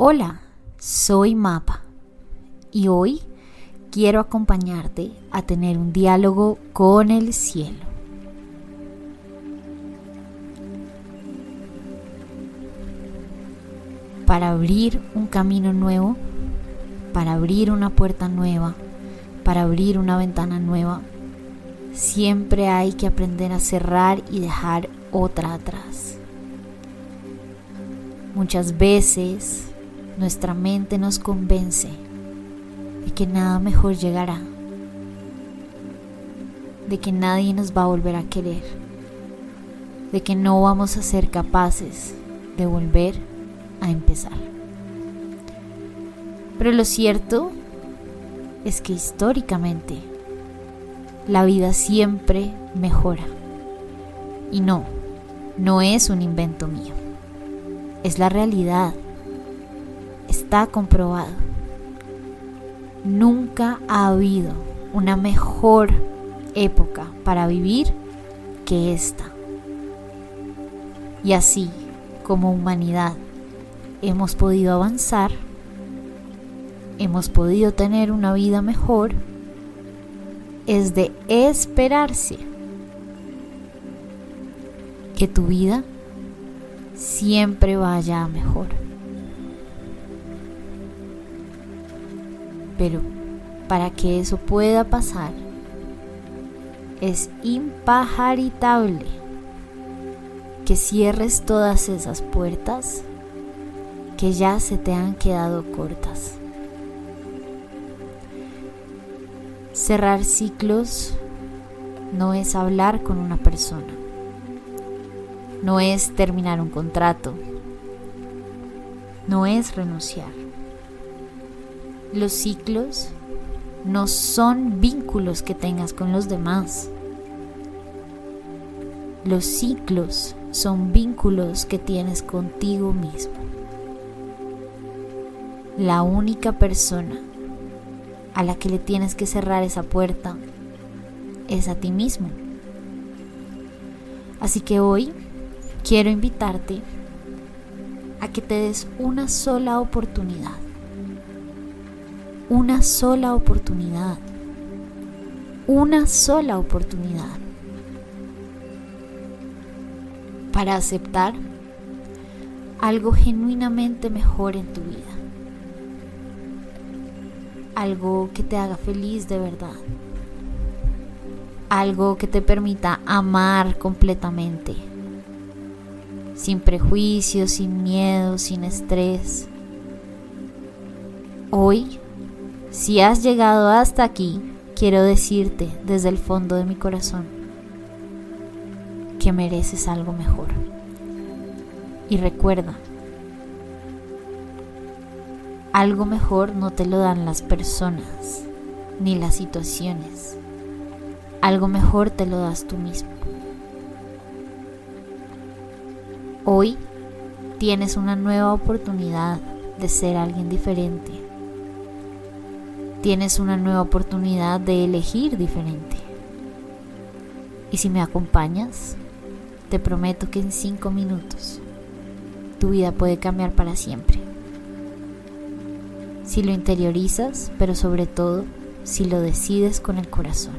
Hola, soy Mapa y hoy quiero acompañarte a tener un diálogo con el cielo. Para abrir un camino nuevo, para abrir una puerta nueva, para abrir una ventana nueva, siempre hay que aprender a cerrar y dejar otra atrás. Muchas veces nuestra mente nos convence de que nada mejor llegará, de que nadie nos va a volver a querer, de que no vamos a ser capaces de volver a empezar. Pero lo cierto es que históricamente la vida siempre mejora. Y no, no es un invento mío, es la realidad está comprobado. Nunca ha habido una mejor época para vivir que esta. Y así como humanidad hemos podido avanzar, hemos podido tener una vida mejor, es de esperarse que tu vida siempre vaya a mejor. Pero para que eso pueda pasar, es impajaritable que cierres todas esas puertas que ya se te han quedado cortas. Cerrar ciclos no es hablar con una persona, no es terminar un contrato, no es renunciar. Los ciclos no son vínculos que tengas con los demás. Los ciclos son vínculos que tienes contigo mismo. La única persona a la que le tienes que cerrar esa puerta es a ti mismo. Así que hoy quiero invitarte a que te des una sola oportunidad una sola oportunidad. Una sola oportunidad. Para aceptar algo genuinamente mejor en tu vida. Algo que te haga feliz de verdad. Algo que te permita amar completamente. Sin prejuicios, sin miedo, sin estrés. Hoy si has llegado hasta aquí, quiero decirte desde el fondo de mi corazón que mereces algo mejor. Y recuerda, algo mejor no te lo dan las personas ni las situaciones. Algo mejor te lo das tú mismo. Hoy tienes una nueva oportunidad de ser alguien diferente tienes una nueva oportunidad de elegir diferente. Y si me acompañas, te prometo que en cinco minutos tu vida puede cambiar para siempre. Si lo interiorizas, pero sobre todo si lo decides con el corazón.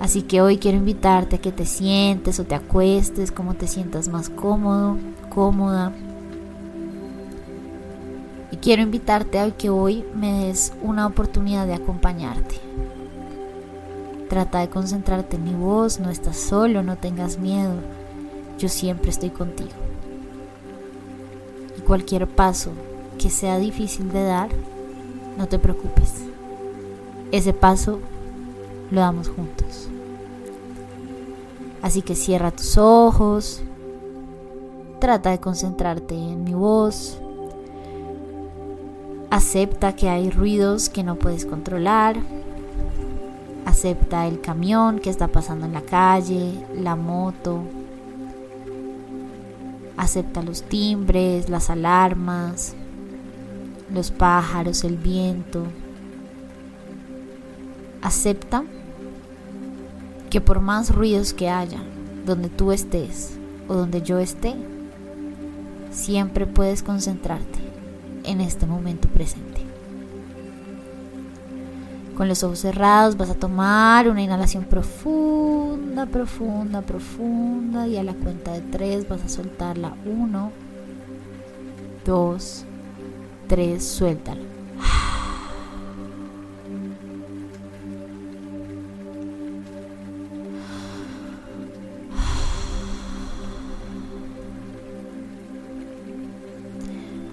Así que hoy quiero invitarte a que te sientes o te acuestes como te sientas más cómodo, cómoda quiero invitarte a que hoy me des una oportunidad de acompañarte. Trata de concentrarte en mi voz, no estás solo, no tengas miedo, yo siempre estoy contigo. Y cualquier paso que sea difícil de dar, no te preocupes. Ese paso lo damos juntos. Así que cierra tus ojos, trata de concentrarte en mi voz, Acepta que hay ruidos que no puedes controlar. Acepta el camión que está pasando en la calle, la moto. Acepta los timbres, las alarmas, los pájaros, el viento. Acepta que por más ruidos que haya, donde tú estés o donde yo esté, siempre puedes concentrarte en este momento presente. Con los ojos cerrados vas a tomar una inhalación profunda, profunda, profunda y a la cuenta de tres vas a soltarla. Uno, dos, tres, suéltalo.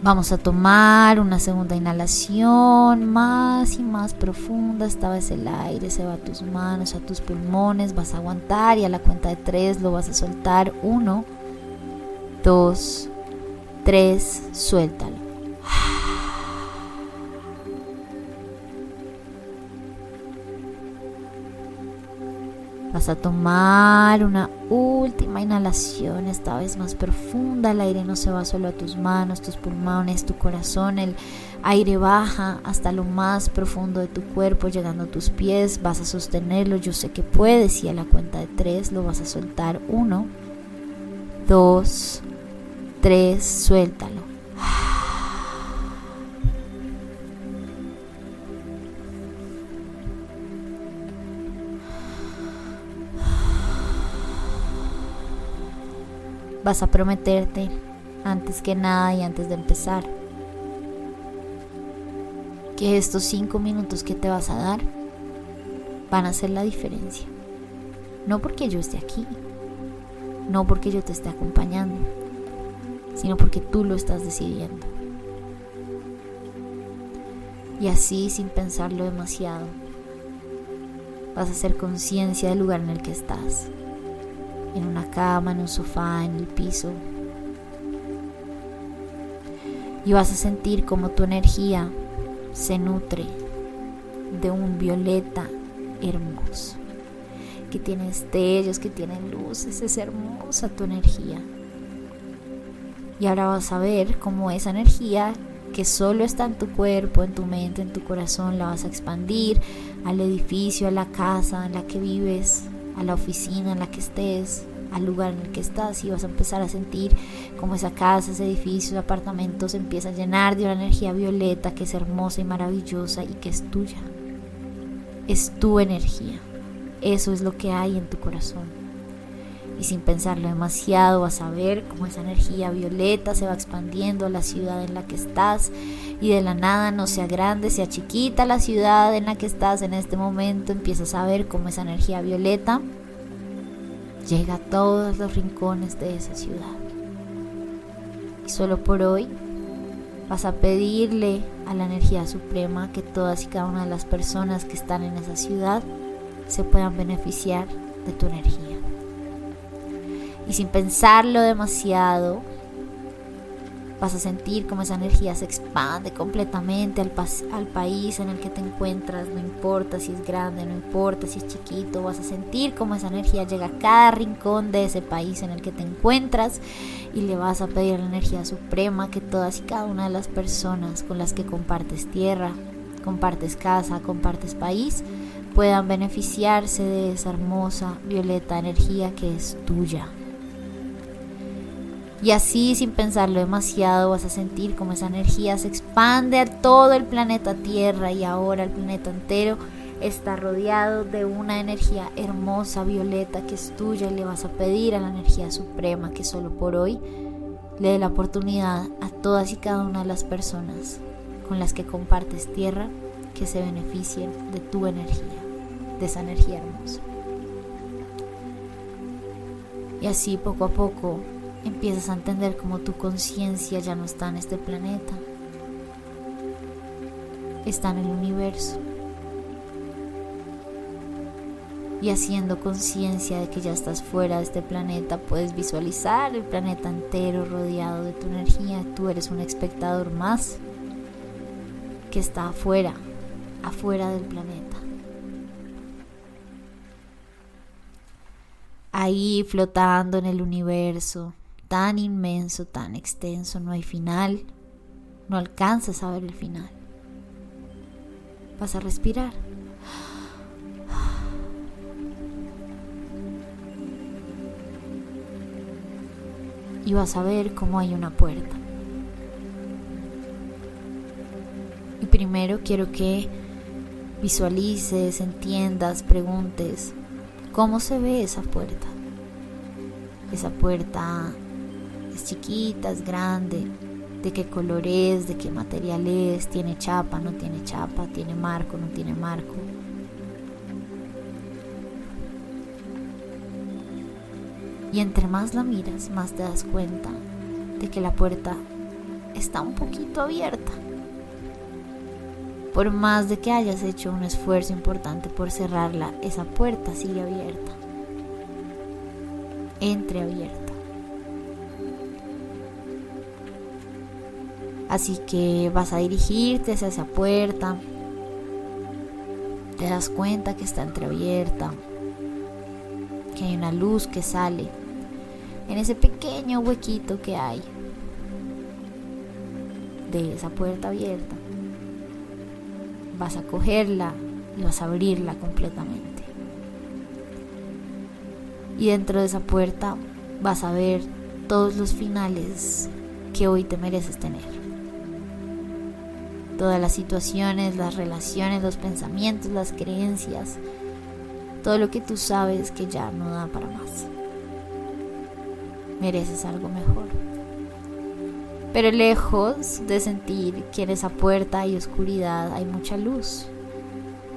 Vamos a tomar una segunda inhalación más y más profunda. Esta vez el aire se va a tus manos, a tus pulmones. Vas a aguantar y a la cuenta de tres lo vas a soltar. Uno, dos, tres, suéltalo. Vas a tomar una última inhalación, esta vez más profunda. El aire no se va solo a tus manos, tus pulmones, tu corazón. El aire baja hasta lo más profundo de tu cuerpo, llegando a tus pies. Vas a sostenerlo, yo sé que puedes. Y a la cuenta de tres lo vas a soltar. Uno, dos, tres, suéltalo. Vas a prometerte antes que nada y antes de empezar que estos cinco minutos que te vas a dar van a hacer la diferencia. No porque yo esté aquí, no porque yo te esté acompañando, sino porque tú lo estás decidiendo. Y así, sin pensarlo demasiado, vas a hacer conciencia del lugar en el que estás en una cama, en un sofá, en el piso. Y vas a sentir como tu energía se nutre de un violeta hermoso, que tiene destellos, que tiene luces, es hermosa tu energía. Y ahora vas a ver cómo esa energía que solo está en tu cuerpo, en tu mente, en tu corazón, la vas a expandir al edificio, a la casa en la que vives, a la oficina en la que estés, al lugar en el que estás y vas a empezar a sentir como esa casa, ese edificio, apartamentos se empieza a llenar de una energía violeta que es hermosa y maravillosa y que es tuya. Es tu energía. Eso es lo que hay en tu corazón. Y sin pensarlo demasiado vas a ver cómo esa energía violeta se va expandiendo a la ciudad en la que estás y de la nada no sea grande, sea chiquita la ciudad en la que estás en este momento, empiezas a ver cómo esa energía violeta llega a todos los rincones de esa ciudad. Y solo por hoy vas a pedirle a la energía suprema que todas y cada una de las personas que están en esa ciudad se puedan beneficiar de tu energía. Y sin pensarlo demasiado, Vas a sentir como esa energía se expande completamente al, país en el que te encuentras, no importa si es grande, no importa si es chiquito, vas a sentir como esa energía llega a cada rincón de ese país en el que te encuentras y le vas a pedir a la energía suprema que todas y cada una de las personas con las que compartes tierra, compartes casa, compartes país, puedan beneficiarse de esa hermosa violeta energía que es tuya. Y así, sin pensarlo demasiado, vas a sentir como esa energía se expande a todo el planeta Tierra y ahora el planeta entero está rodeado de una energía hermosa, violeta, que es tuya y le vas a pedir a la energía suprema que solo por hoy le dé la oportunidad a todas y cada una de las personas con las que compartes tierra que se beneficien de tu energía, de esa energía hermosa. Y así poco a poco empiezas a entender cómo tu conciencia ya no está en este planeta, está en el universo. Y haciendo conciencia de que ya estás fuera de este planeta, puedes visualizar el planeta entero rodeado de tu energía. Tú eres un espectador más que está afuera, afuera del planeta. Ahí flotando en el universo, tan inmenso, tan extenso, no hay final, no alcanzas a ver el final. Vas a respirar. Y vas a ver cómo hay una puerta. Y primero quiero que visualices, entiendas, preguntes cómo se ve esa puerta. Esa puerta es chiquita, es grande, de qué color es, de qué material es, tiene chapa, no tiene chapa, tiene marco, no tiene marco. Y entre más la miras, más te das cuenta de que la puerta está un poquito abierta. Por más de que hayas hecho un esfuerzo importante por cerrarla, esa puerta sigue abierta. Entreabierta. Así que vas a dirigirte hacia esa puerta. Te das cuenta que está entreabierta. Que hay una luz que sale en ese pequeño huequito que hay de esa puerta abierta. Vas a cogerla y vas a abrirla completamente. Y dentro de esa puerta vas a ver todos los finales que hoy te mereces tener. Todas las situaciones, las relaciones, los pensamientos, las creencias, todo lo que tú sabes que ya no da para más. Mereces algo mejor. Pero lejos de sentir que en esa puerta hay oscuridad, hay mucha luz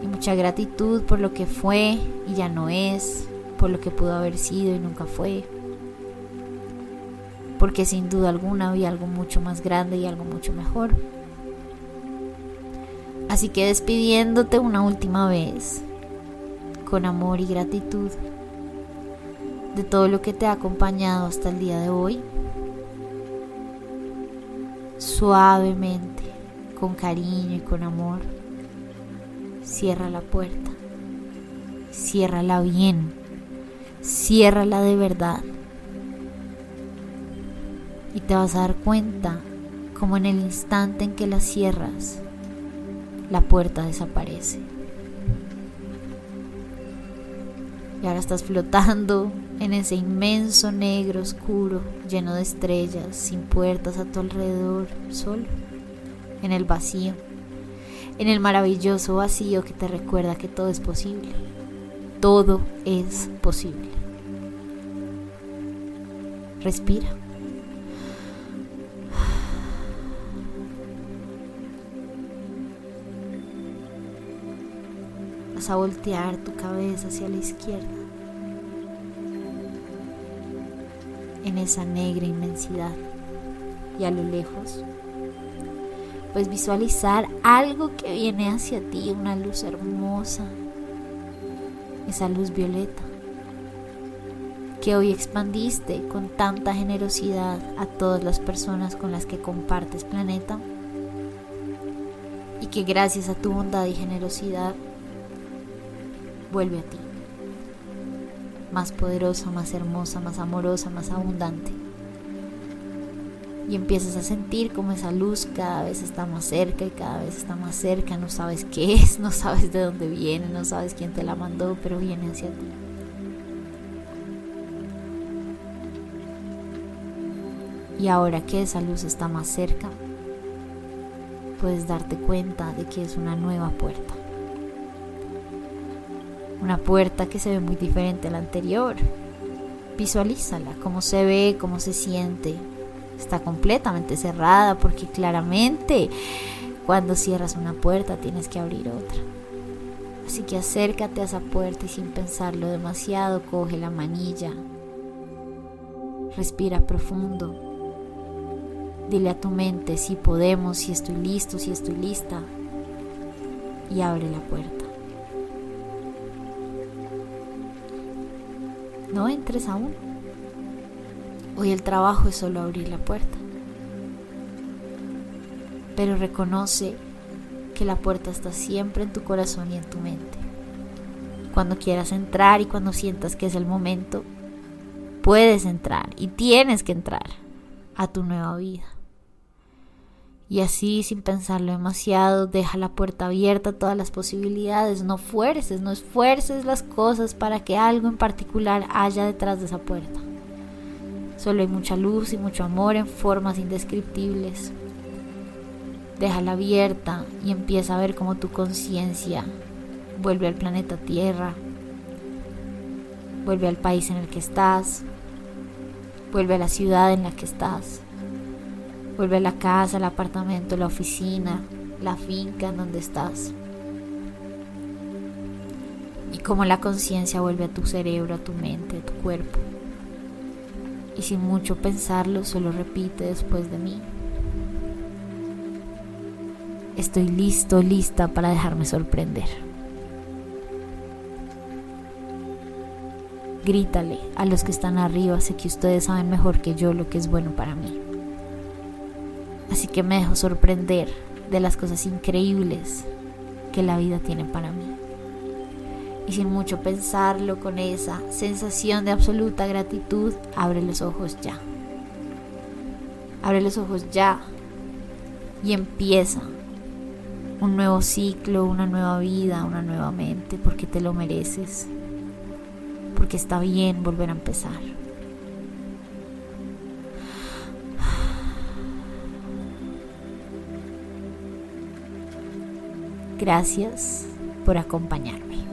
y mucha gratitud por lo que fue y ya no es, por lo que pudo haber sido y nunca fue. Porque sin duda alguna había algo mucho más grande y algo mucho mejor. Así que despidiéndote una última vez, con amor y gratitud de todo lo que te ha acompañado hasta el día de hoy, suavemente, con cariño y con amor, cierra la puerta, ciérrala bien, ciérrala de verdad. Y te vas a dar cuenta como en el instante en que la cierras, la puerta desaparece. Y ahora estás flotando en ese inmenso negro oscuro, lleno de estrellas, sin puertas a tu alrededor, solo, en el vacío, en el maravilloso vacío que te recuerda que todo es posible. Todo es posible. Respira. A voltear tu cabeza hacia la izquierda. En esa negra inmensidad. Y a lo lejos, pues visualizar algo que viene hacia ti, una luz hermosa, esa luz violeta, que hoy expandiste con tanta generosidad a todas las personas con las que compartes planeta. Y que gracias a tu bondad y generosidad vuelve a ti más poderosa, más hermosa, más amorosa, más abundante. Y empiezas a sentir como esa luz cada vez está más cerca y cada vez está más cerca. No sabes qué es, no sabes de dónde viene, no sabes quién te la mandó, pero viene hacia ti. Y ahora que esa luz está más cerca, puedes darte cuenta de que es una nueva puerta una puerta que se ve muy diferente a la anterior. Visualízala, cómo se ve, cómo se siente. Está completamente cerrada porque claramente cuando cierras una puerta tienes que abrir otra. Así que acércate a esa puerta y sin pensarlo demasiado coge la manilla. Respira profundo. Dile a tu mente si podemos, si estoy listo, si estoy lista. Y abre la puerta. No entres aún. Hoy el trabajo es solo abrir la puerta. Pero reconoce que la puerta está siempre en tu corazón y en tu mente. Cuando quieras entrar y cuando sientas que es el momento, puedes entrar y tienes que entrar a tu nueva vida. Y así, sin pensarlo demasiado, deja la puerta abierta a todas las posibilidades. No fuerces, no esfuerces las cosas para que algo en particular haya detrás de esa puerta. Solo hay mucha luz y mucho amor en formas indescriptibles. déjala abierta y empieza a ver cómo tu conciencia vuelve al planeta Tierra, vuelve al país en el que estás, vuelve a la ciudad en la que estás, vuelve a la casa, el apartamento, la oficina, la finca en donde estás. Y cómo la conciencia vuelve a tu cerebro, a tu mente, a tu cuerpo. Y sin mucho pensarlo, solo repite después de mí. Estoy listo, lista para dejarme sorprender. Grítale a los que están arriba, sé que ustedes saben mejor que yo lo que es bueno para mí. Así que me dejo sorprender de las cosas increíbles que la vida tiene para mí. Y sin mucho pensarlo, con esa sensación de absoluta gratitud, abre los ojos ya. Abre los ojos ya y empieza un nuevo ciclo, una nueva vida, una nueva mente, porque te lo mereces, porque está bien volver a empezar. Gracias por acompañarme.